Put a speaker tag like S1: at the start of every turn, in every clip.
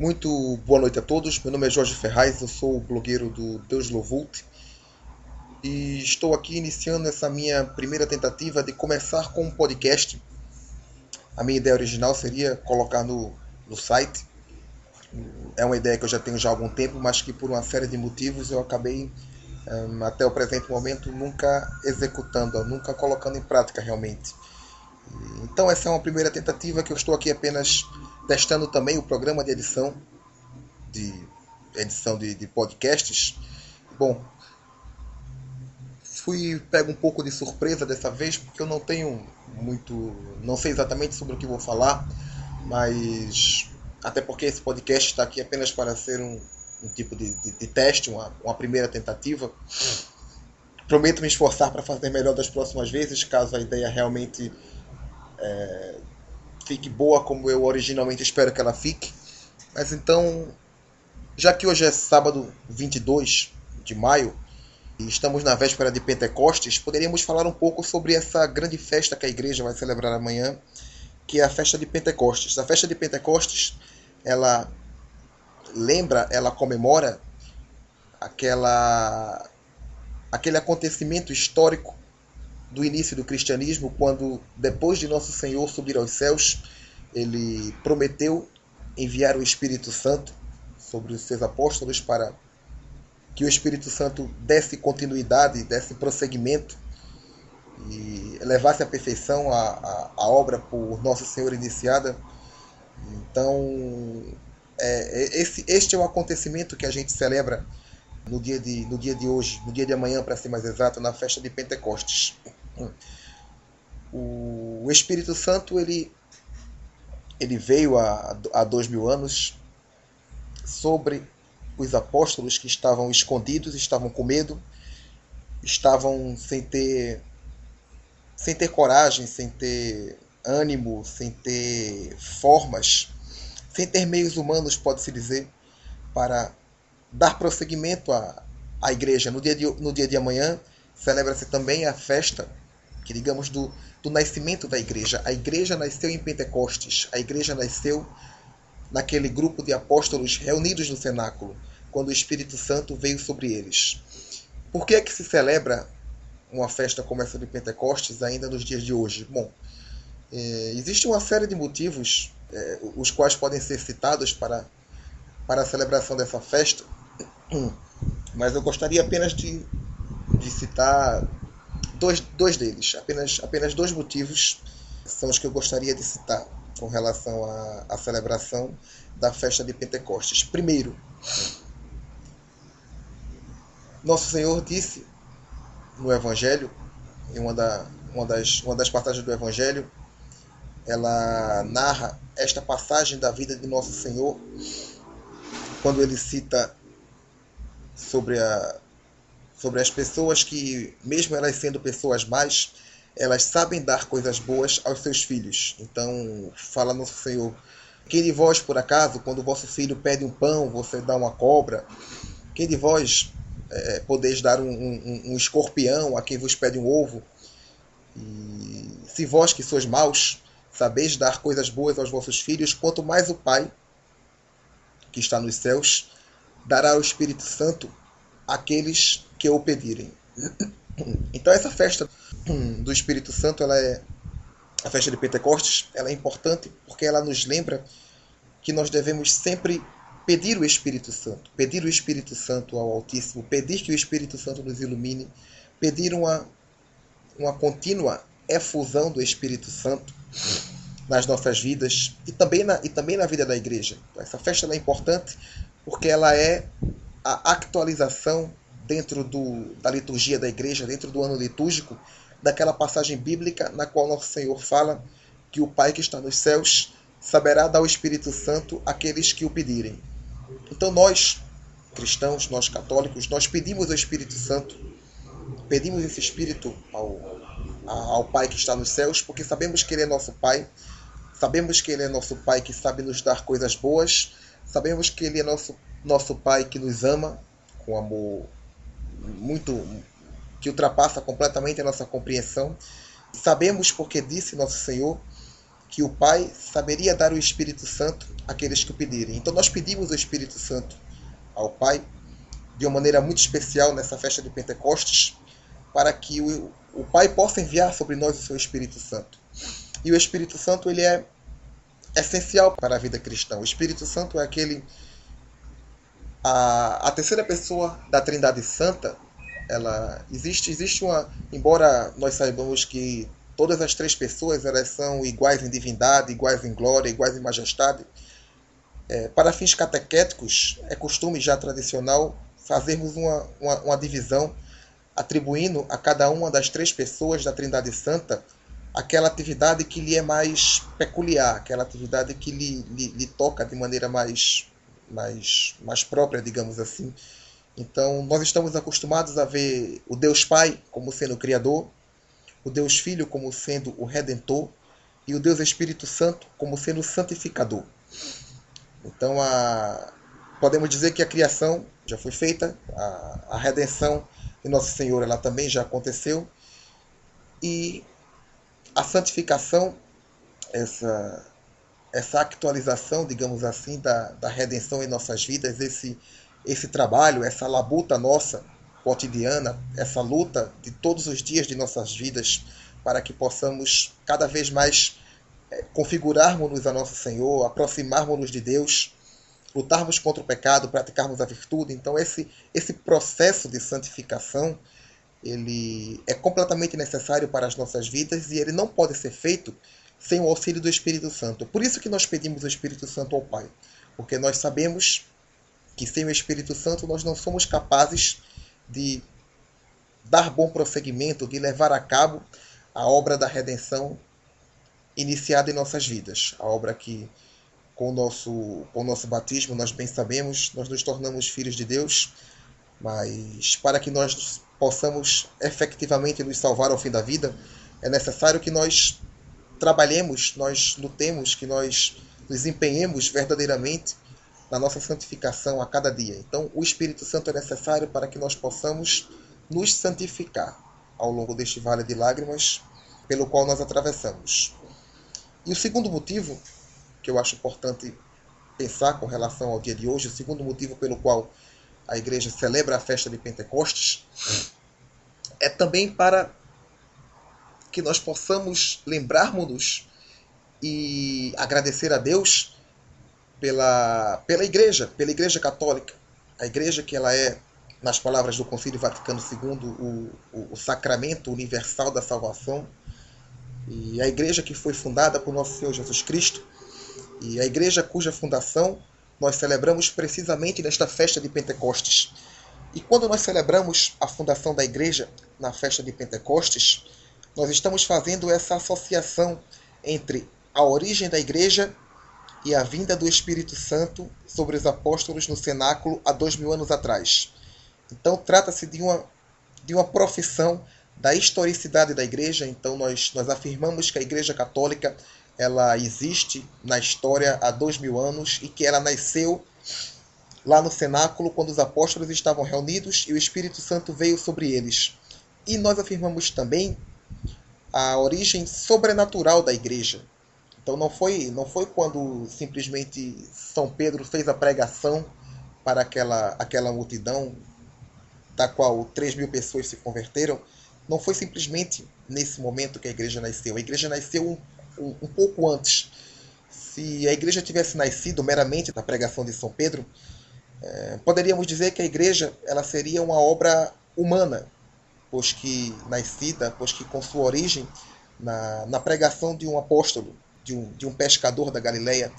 S1: Muito boa noite a todos. Meu nome é Jorge Ferraz, eu sou o blogueiro do Deus Lovult e estou aqui iniciando essa minha primeira tentativa de começar com um podcast. A minha ideia original seria colocar no, no site. É uma ideia que eu já tenho já há algum tempo, mas que por uma série de motivos eu acabei um, até o presente momento nunca executando, nunca colocando em prática realmente. Então essa é uma primeira tentativa que eu estou aqui apenas testando também o programa de edição de edição de, de podcasts. Bom, fui pego um pouco de surpresa dessa vez porque eu não tenho muito, não sei exatamente sobre o que vou falar, mas até porque esse podcast está aqui apenas para ser um, um tipo de, de, de, teste, uma, uma primeira tentativa. Prometo me esforçar para fazer melhor das próximas vezes, caso a ideia realmente é, fique boa como eu originalmente espero que ela fique. Mas então, já que hoje é sábado 22 de maio e estamos na véspera de Pentecostes, poderíamos falar um pouco sobre essa grande festa que a igreja vai celebrar amanhã, que é a festa de Pentecostes. A festa de Pentecostes, ela lembra, ela comemora aquela aquele acontecimento histórico do início do cristianismo, quando, depois de Nosso Senhor subir aos céus, ele prometeu enviar o Espírito Santo sobre os seus apóstolos para que o Espírito Santo desse continuidade, desse prosseguimento e levasse à perfeição a, a, a obra por Nosso Senhor iniciada. Então, é, é esse, este é o acontecimento que a gente celebra no dia de, no dia de hoje, no dia de amanhã, para ser mais exato, na festa de Pentecostes. O Espírito Santo ele, ele veio há, há dois mil anos sobre os apóstolos que estavam escondidos, estavam com medo, estavam sem ter sem ter coragem, sem ter ânimo, sem ter formas, sem ter meios humanos, pode-se dizer, para dar prosseguimento à, à igreja. No dia de, no dia de amanhã celebra-se também a festa que digamos do, do nascimento da igreja. A igreja nasceu em Pentecostes, a igreja nasceu naquele grupo de apóstolos reunidos no cenáculo, quando o Espírito Santo veio sobre eles. Por que é que se celebra uma festa como essa de Pentecostes ainda nos dias de hoje? Bom, é, existe uma série de motivos é, os quais podem ser citados para, para a celebração dessa festa, mas eu gostaria apenas de, de citar dois, dois deles, apenas, apenas dois motivos são os que eu gostaria de citar com relação à, à celebração da festa de Pentecostes. Primeiro, Nosso Senhor disse no Evangelho, em uma, da, uma, das, uma das passagens do Evangelho, ela narra esta passagem da vida de Nosso Senhor, quando ele cita sobre a, sobre as pessoas que, mesmo elas sendo pessoas más, elas sabem dar coisas boas aos seus filhos. Então, fala nosso Senhor: Quem de vós, por acaso, quando vosso filho pede um pão, você dá uma cobra? Quem de vós é, podeis dar um, um, um, escorpião a quem vos pede um ovo? E se vós que sois maus, sabeis dar coisas boas aos vossos filhos, quanto mais o Pai, que está nos céus, dará o Espírito Santo àqueles que o pedirem. Então essa festa do Espírito Santo, ela é a festa de Pentecostes, ela é importante porque ela nos lembra que nós devemos sempre pedir o Espírito Santo, pedir o Espírito Santo ao Altíssimo, pedir que o Espírito Santo nos ilumine, pedir uma uma contínua efusão do Espírito Santo nas nossas vidas e também na, e também na vida da igreja. Essa festa é importante porque ela é a actualização dentro do, da liturgia da igreja, dentro do ano litúrgico, daquela passagem bíblica na qual nosso Senhor fala que o Pai que está nos céus saberá dar o Espírito Santo àqueles que o pedirem. Então nós, cristãos, nós católicos, nós pedimos o Espírito Santo, pedimos esse Espírito ao, ao Pai que está nos céus, porque sabemos que Ele é nosso Pai, sabemos que Ele é nosso Pai que sabe nos dar coisas boas, sabemos que Ele é nosso, nosso Pai que nos ama com amor muito que ultrapassa completamente a nossa compreensão. Sabemos porque disse nosso Senhor que o Pai saberia dar o Espírito Santo àqueles que o pedirem. Então nós pedimos o Espírito Santo ao Pai de uma maneira muito especial nessa festa de Pentecostes, para que o, o Pai possa enviar sobre nós o seu Espírito Santo. E o Espírito Santo ele é essencial para a vida cristã. O Espírito Santo é aquele a, a terceira pessoa da Trindade Santa. Ela existe existe uma, embora nós saibamos que todas as três pessoas elas são iguais em divindade, iguais em glória, iguais em majestade. É, para fins catequéticos, é costume já tradicional fazermos uma, uma, uma divisão atribuindo a cada uma das três pessoas da Trindade Santa aquela atividade que lhe é mais peculiar, aquela atividade que lhe, lhe, lhe, toca de maneira mais, mais, mais própria, digamos assim. Então, nós estamos acostumados a ver o Deus Pai como sendo o Criador, o Deus Filho como sendo o Redentor e o Deus Espírito Santo como sendo o Santificador. Então, a, podemos dizer que a criação já foi feita, a, a redenção de Nosso Senhor ela também já aconteceu e a santificação, essa, essa actualização, digamos assim, da, da redenção em nossas vidas, esse, esse trabalho, essa labuta nossa cotidiana, essa luta de todos os dias de nossas vidas, para que possamos cada vez mais é, configurarmos-nos a nosso Senhor, aproximarmos-nos de Deus, lutarmos contra o pecado, praticarmos a virtude. Então esse esse processo de santificação ele é completamente necessário para as nossas vidas e ele não pode ser feito sem o auxílio do Espírito Santo. Por isso que nós pedimos o Espírito Santo ao Pai, porque nós sabemos que sem o Espírito Santo nós não somos capazes de dar bom prosseguimento, de levar a cabo a obra da redenção iniciada em nossas vidas, a obra que com o nosso com o nosso batismo nós bem sabemos, nós nos tornamos filhos de Deus, mas para que nós possamos efetivamente nos salvar ao fim da vida, é necessário que nós trabalhemos, nós lutemos, que nós nos empenhemos verdadeiramente na nossa santificação a cada dia. Então, o Espírito Santo é necessário para que nós possamos nos santificar ao longo deste vale de lágrimas pelo qual nós atravessamos. E o segundo motivo que eu acho importante pensar com relação ao dia de hoje, o segundo motivo pelo qual a igreja celebra a festa de Pentecostes, é também para que nós possamos lembrarmos-nos e agradecer a Deus pela, pela igreja, pela igreja católica. A igreja que ela é, nas palavras do Concílio Vaticano II, o, o, o sacramento universal da salvação. E a igreja que foi fundada por nosso Senhor Jesus Cristo. E a igreja cuja fundação nós celebramos precisamente nesta festa de Pentecostes. E quando nós celebramos a fundação da igreja na festa de Pentecostes, nós estamos fazendo essa associação entre a origem da igreja e a vinda do Espírito Santo sobre os apóstolos no cenáculo há dois mil anos atrás. Então trata-se de uma, de uma profissão da historicidade da igreja. Então nós, nós afirmamos que a igreja católica ela existe na história há dois mil anos e que ela nasceu lá no cenáculo quando os apóstolos estavam reunidos e o Espírito Santo veio sobre eles. E nós afirmamos também a origem sobrenatural da igreja. Então não foi não foi quando simplesmente São Pedro fez a pregação para aquela aquela multidão da qual 3 mil pessoas se converteram. Não foi simplesmente nesse momento que a igreja nasceu. A igreja nasceu um, um pouco antes. Se a igreja tivesse nascido meramente da pregação de São Pedro, é, poderíamos dizer que a igreja ela seria uma obra humana, pois que nascida, pois que com sua origem na, na pregação de um apóstolo, de um, de um pescador da Galileia,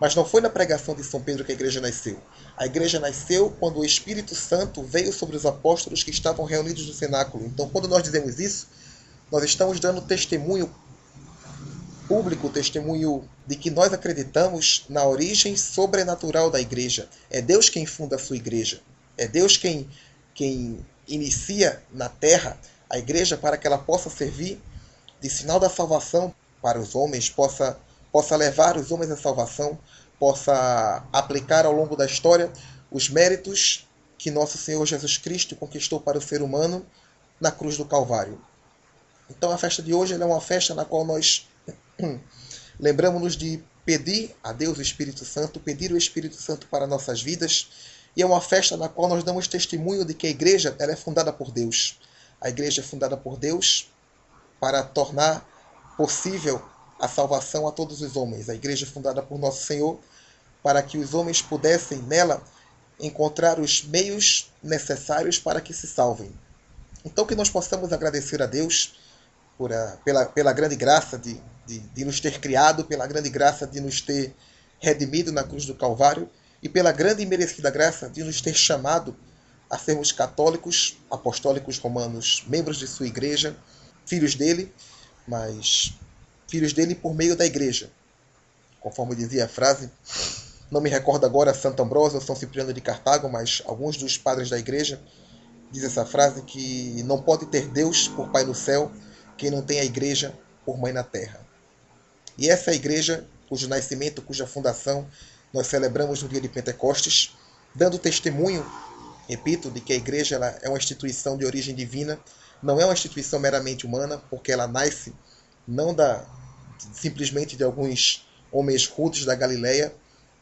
S1: mas não foi na pregação de São Pedro que a igreja nasceu. A igreja nasceu quando o Espírito Santo veio sobre os apóstolos que estavam reunidos no cenáculo. Então, quando nós dizemos isso, nós estamos dando testemunho público testemunho de que nós acreditamos na origem sobrenatural da igreja. É Deus quem funda a sua igreja. É Deus quem, quem inicia na terra a igreja para que ela possa servir de sinal da salvação para os homens, possa, possa levar os homens à salvação, possa aplicar ao longo da história os méritos que nosso Senhor Jesus Cristo conquistou para o ser humano na cruz do Calvário. Então a festa de hoje é uma festa na qual nós Lembramos-nos de pedir a Deus o Espírito Santo, pedir o Espírito Santo para nossas vidas. E é uma festa na qual nós damos testemunho de que a igreja ela é fundada por Deus. A igreja é fundada por Deus para tornar possível a salvação a todos os homens. A igreja é fundada por Nosso Senhor para que os homens pudessem nela encontrar os meios necessários para que se salvem. Então que nós possamos agradecer a Deus por a, pela, pela grande graça de, de, de nos ter criado, pela grande graça de nos ter redimido na cruz do Calvário e pela grande e merecida graça de nos ter chamado a sermos católicos, apostólicos romanos, membros de sua igreja, filhos dele, mas filhos dele por meio da igreja. Conforme dizia a frase, não me recordo agora Santo Ambrósio ou São Cipriano de Cartago, mas alguns dos padres da igreja diz essa frase que não pode ter Deus por Pai no céu quem não tem a igreja por mãe na terra. E essa é a igreja cujo nascimento, cuja fundação nós celebramos no dia de Pentecostes, dando testemunho, repito, de que a igreja é uma instituição de origem divina, não é uma instituição meramente humana, porque ela nasce não da simplesmente de alguns homens rudes da Galileia,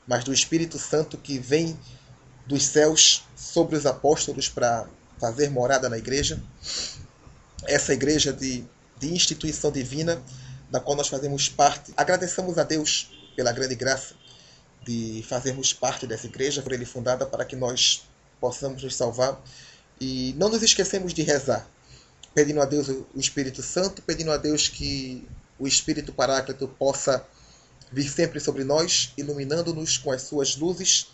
S1: mas do Espírito Santo que vem dos céus sobre os apóstolos para fazer morada na igreja. Essa igreja de, de instituição divina, da qual nós fazemos parte. Agradecemos a Deus pela grande graça de fazermos parte dessa igreja, por ele fundada, para que nós possamos nos salvar. E não nos esquecemos de rezar, pedindo a Deus o Espírito Santo, pedindo a Deus que o Espírito Paráclito possa vir sempre sobre nós, iluminando-nos com as suas luzes,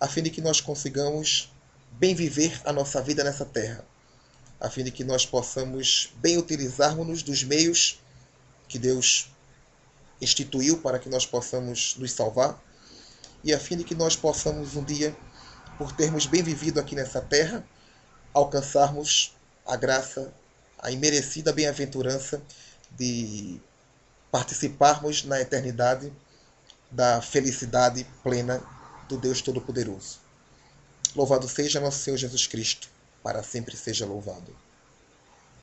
S1: a fim de que nós consigamos bem viver a nossa vida nessa terra, a fim de que nós possamos bem utilizarmos-nos dos meios que Deus instituiu para que nós possamos nos salvar, e a fim de que nós possamos um dia, por termos bem vivido aqui nessa terra, alcançarmos a graça, a imerecida bem-aventurança de participarmos na eternidade da felicidade plena do Deus Todo-Poderoso. Louvado seja nosso Senhor Jesus Cristo, para sempre seja louvado.